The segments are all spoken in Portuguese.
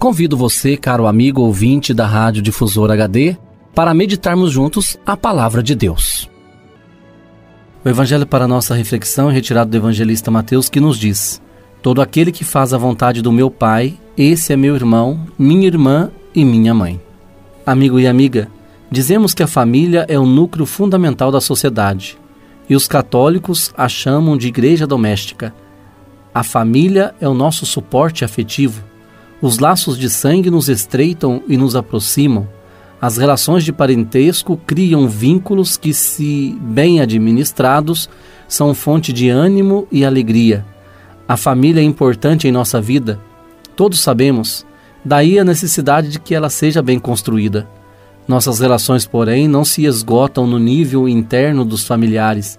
Convido você, caro amigo ouvinte da Rádio Difusor HD, para meditarmos juntos a palavra de Deus. O evangelho para nossa reflexão é retirado do evangelista Mateus, que nos diz: Todo aquele que faz a vontade do meu Pai, esse é meu irmão, minha irmã e minha mãe. Amigo e amiga, dizemos que a família é o núcleo fundamental da sociedade, e os católicos a chamam de igreja doméstica. A família é o nosso suporte afetivo os laços de sangue nos estreitam e nos aproximam. As relações de parentesco criam vínculos que, se bem administrados, são fonte de ânimo e alegria. A família é importante em nossa vida, todos sabemos, daí a necessidade de que ela seja bem construída. Nossas relações, porém, não se esgotam no nível interno dos familiares,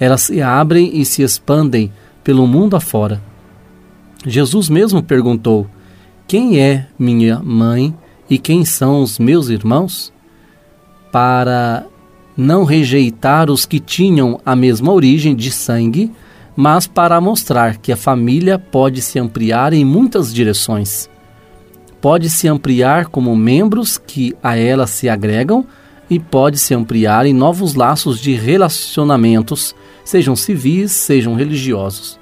elas se abrem e se expandem pelo mundo afora. Jesus mesmo perguntou: quem é minha mãe e quem são os meus irmãos? Para não rejeitar os que tinham a mesma origem de sangue, mas para mostrar que a família pode se ampliar em muitas direções. Pode se ampliar como membros que a ela se agregam e pode se ampliar em novos laços de relacionamentos, sejam civis, sejam religiosos.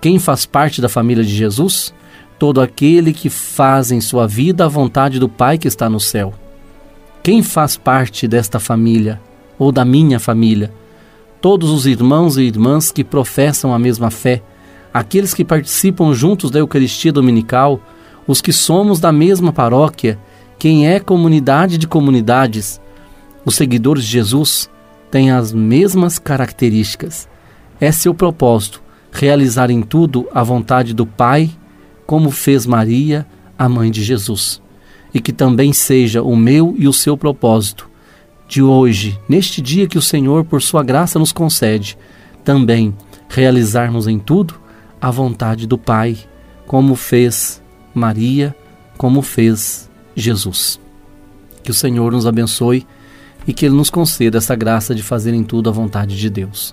Quem faz parte da família de Jesus todo aquele que faz em sua vida a vontade do Pai que está no céu. Quem faz parte desta família ou da minha família? Todos os irmãos e irmãs que professam a mesma fé, aqueles que participam juntos da Eucaristia Dominical, os que somos da mesma paróquia, quem é comunidade de comunidades, os seguidores de Jesus têm as mesmas características. É seu propósito realizar em tudo a vontade do Pai como fez Maria, a mãe de Jesus. E que também seja o meu e o seu propósito de hoje, neste dia que o Senhor, por sua graça, nos concede, também realizarmos em tudo a vontade do Pai, como fez Maria, como fez Jesus. Que o Senhor nos abençoe e que Ele nos conceda essa graça de fazer em tudo a vontade de Deus.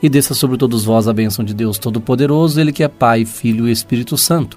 E desça sobre todos vós a bênção de Deus Todo-Poderoso, Ele que é Pai, Filho e Espírito Santo